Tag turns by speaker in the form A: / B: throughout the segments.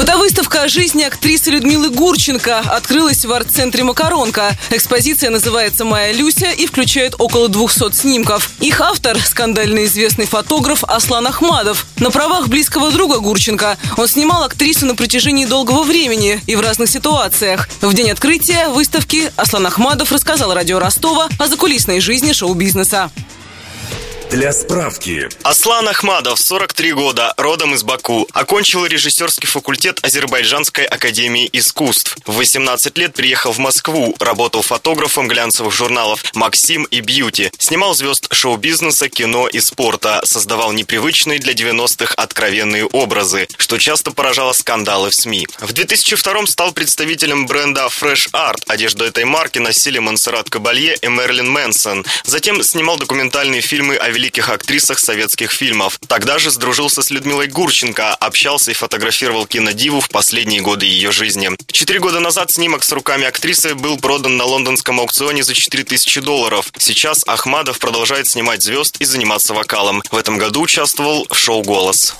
A: Фотовыставка о жизни актрисы Людмилы Гурченко открылась в арт-центре «Макаронка». Экспозиция называется «Моя Люся» и включает около 200 снимков. Их автор – скандально известный фотограф Аслан Ахмадов. На правах близкого друга Гурченко он снимал актрису на протяжении долгого времени и в разных ситуациях. В день открытия выставки Аслан Ахмадов рассказал радио Ростова о закулисной жизни шоу-бизнеса.
B: Для справки.
C: Аслан Ахмадов, 43 года, родом из Баку. Окончил режиссерский факультет Азербайджанской академии искусств. В 18 лет приехал в Москву, работал фотографом глянцевых журналов «Максим» и «Бьюти». Снимал звезд шоу-бизнеса, кино и спорта. Создавал непривычные для 90-х откровенные образы, что часто поражало скандалы в СМИ. В 2002 стал представителем бренда Fresh Art. Одежду этой марки носили Монсеррат Кабалье и Мерлин Мэнсон. Затем снимал документальные фильмы о великих актрисах советских фильмов. Тогда же сдружился с Людмилой Гурченко, общался и фотографировал кинодиву в последние годы ее жизни. Четыре года назад снимок с руками актрисы был продан на лондонском аукционе за 4000 долларов. Сейчас Ахмадов продолжает снимать звезд и заниматься вокалом. В этом году участвовал в шоу «Голос».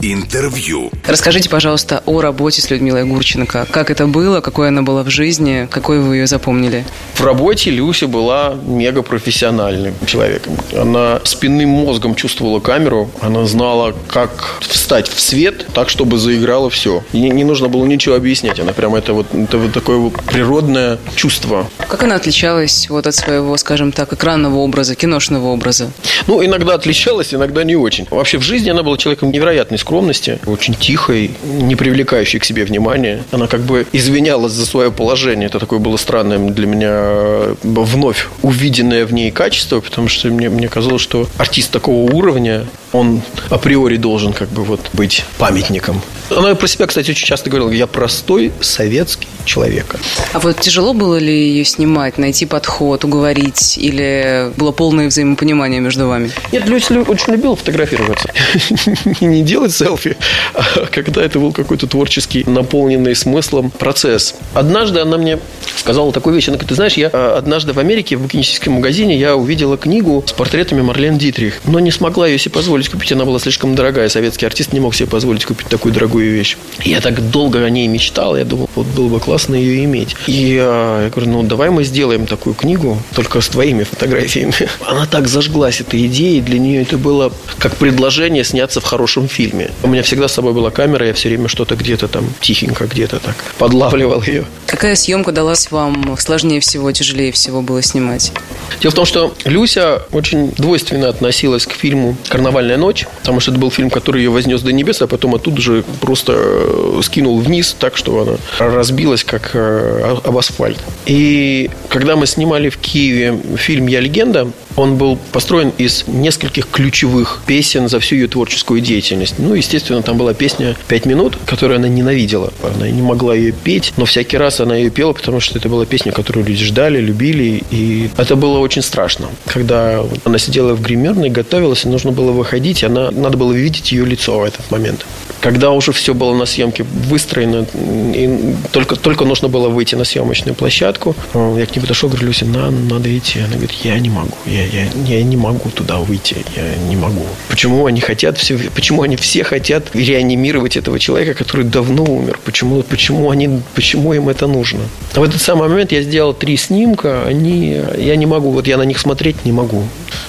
B: Интервью.
A: Расскажите, пожалуйста, о работе с Людмилой Гурченко. Как это было, какой она была в жизни, какой вы ее запомнили?
D: В работе Люся была мега профессиональным человеком. Она спинным мозгом чувствовала камеру, она знала, как встать в свет так, чтобы заиграло все. И не, не нужно было ничего объяснять, она прямо это вот, это вот такое вот природное чувство.
A: Как она отличалась вот от своего, скажем так, экранного образа, киношного образа?
D: Ну, иногда отличалась, иногда не очень. Вообще в жизни она была человеком невероятной скромности, очень тихой, не привлекающей к себе внимания. Она как бы извинялась за свое положение. Это такое было странное для меня э, вновь увиденное в ней качество, потому что мне, мне казалось, что артист такого уровня, он априори должен как бы вот быть памятником. Она про себя, кстати, очень часто говорила, я простой советский человек.
A: А вот тяжело было ли ее снимать, найти подход, уговорить, или было полное взаимопонимание между вами?
D: Нет, Люся очень любила фотографироваться. Не делать селфи, а когда это был какой-то творческий, наполненный смыслом процесс. Однажды она мне сказала такую вещь. Она говорит, ты знаешь, я а, однажды в Америке в букинистическом магазине я увидела книгу с портретами Марлен Дитрих, но не смогла ее себе позволить купить. Она была слишком дорогая. Советский артист не мог себе позволить купить такую дорогую вещь. Я так долго о ней мечтал. Я думал, вот было бы классно ее иметь. И я, говорю, ну давай мы сделаем такую книгу, только с твоими фотографиями. Она так зажглась этой идеей. Для нее это было как предложение сняться в хорошем фильме. У меня всегда с собой была камера, я все время что-то где-то там тихенько где-то так подлавливал ее.
A: Какая съемка далась вам сложнее всего, тяжелее всего было снимать?
D: Дело в том, что Люся очень двойственно относилась к фильму «Карнавальная ночь», потому что это был фильм, который ее вознес до небес, а потом оттуда же просто э, скинул вниз так, что она разбилась как э, об асфальт. И когда мы снимали в Киеве фильм «Я легенда», он был построен из нескольких ключевых песен за всю ее творческую деятельность. Ну, естественно, там была песня «Пять минут», которую она ненавидела. Она не могла ее петь, но всякий раз она ее пела, потому что это была песня, которую люди ждали, любили. И это было очень страшно. Когда она сидела в гримерной, готовилась, и нужно было выходить, и она, надо было видеть ее лицо в этот момент. Когда уже все было на съемке выстроено, и только, только нужно было выйти на съемочную площадку, я к ней подошел, говорю, Люся, на, надо идти. Она говорит, я не могу, я, я, я не могу туда выйти, я не могу. Почему они хотят все, почему они все хотят реанимировать этого человека, который давно умер? Почему, почему, они, почему им это нужно? А в этот самый момент я сделал три снимка, они, я не могу, вот я на них смотреть не могу.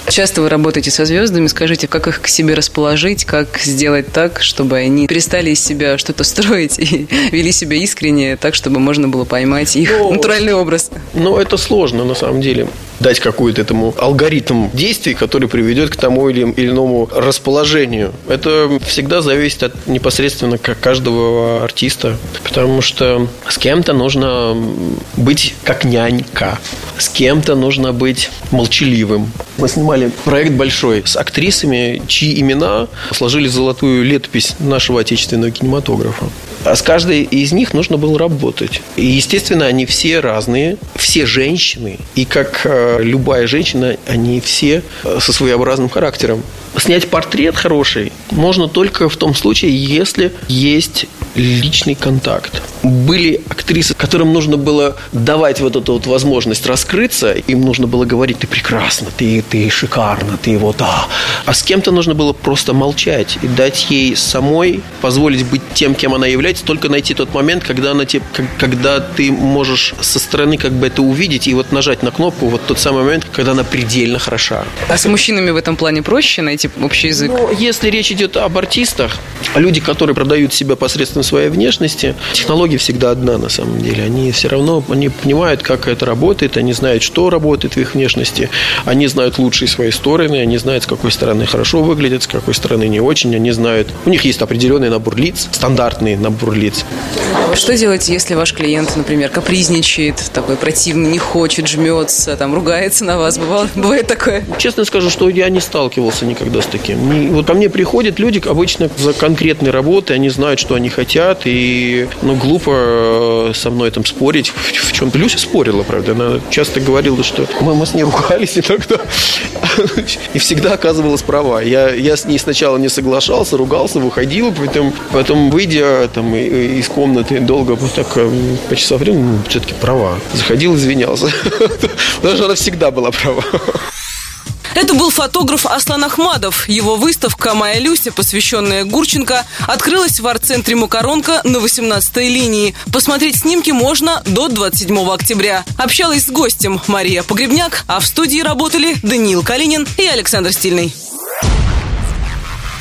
A: Часто вы работаете со звездами, скажите, как их к себе расположить, как сделать так, чтобы они перестали из себя что-то строить и вели себя искренне, так, чтобы можно было поймать их ну, натуральный образ?
D: Ну, это сложно на самом деле дать какой-то этому алгоритм действий, который приведет к тому или иному расположению. Это всегда зависит от непосредственно каждого артиста, потому что с кем-то нужно быть как нянька, с кем-то нужно быть молчаливым. Мы снимали проект большой с актрисами, чьи имена сложили золотую летопись нашего отечественного кинематографа. А с каждой из них нужно было работать. И, естественно, они все разные, все женщины. И как э, любая женщина, они все э, со своеобразным характером. Снять портрет хороший можно только в том случае, если есть личный контакт. Были актрисы, которым нужно было давать вот эту вот возможность раскрыться, им нужно было говорить, ты прекрасна, ты, ты шикарна, ты вот, а. А с кем-то нужно было просто молчать и дать ей самой позволить быть тем, кем она является, только найти тот момент, когда, она тебе, когда ты можешь со стороны как бы это увидеть и вот нажать на кнопку, вот тот самый момент, когда она предельно хороша.
A: А с мужчинами в этом плане проще найти общий язык?
D: Ну, если речь идет об артистах, люди, которые продают себя посредством своей внешности, технология всегда одна на самом деле. Они все равно, они понимают, как это работает, они знают, что работает в их внешности, они знают лучшие свои стороны, они знают, с какой стороны хорошо выглядят, с какой стороны не очень, они знают, у них есть определенный набор лиц, стандартный набор лиц.
A: Что делать, если ваш клиент, например, капризничает, такой противный, не хочет, жмется, там, ругается на вас? Бывало, бывает такое?
D: Честно скажу, что я не сталкивался никогда с таким. Вот ко мне приходят люди обычно за конкретной работой, они знают, что они хотят, и ну, глупо э, со мной там спорить в, в чем-то. Люся спорила, правда, она часто говорила, что мы, мы с ней ругались иногда, и всегда оказывалась права. Я, я с ней сначала не соглашался, ругался, выходил, потом, потом выйдя там, из комнаты долго вот так э, по часов времени, ну, все-таки права. Заходил, извинялся. Потому что она всегда была права.
A: Это был фотограф Аслан Ахмадов. Его выставка «Моя Люся», посвященная Гурченко, открылась в арт-центре «Макаронка» на 18-й линии. Посмотреть снимки можно до 27 октября. Общалась с гостем Мария Погребняк, а в студии работали Даниил Калинин и Александр Стильный.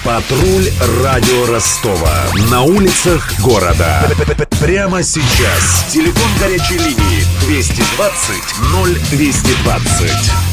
B: Патруль радио Ростова. На улицах города. Прямо сейчас. Телефон горячей линии 220 0220.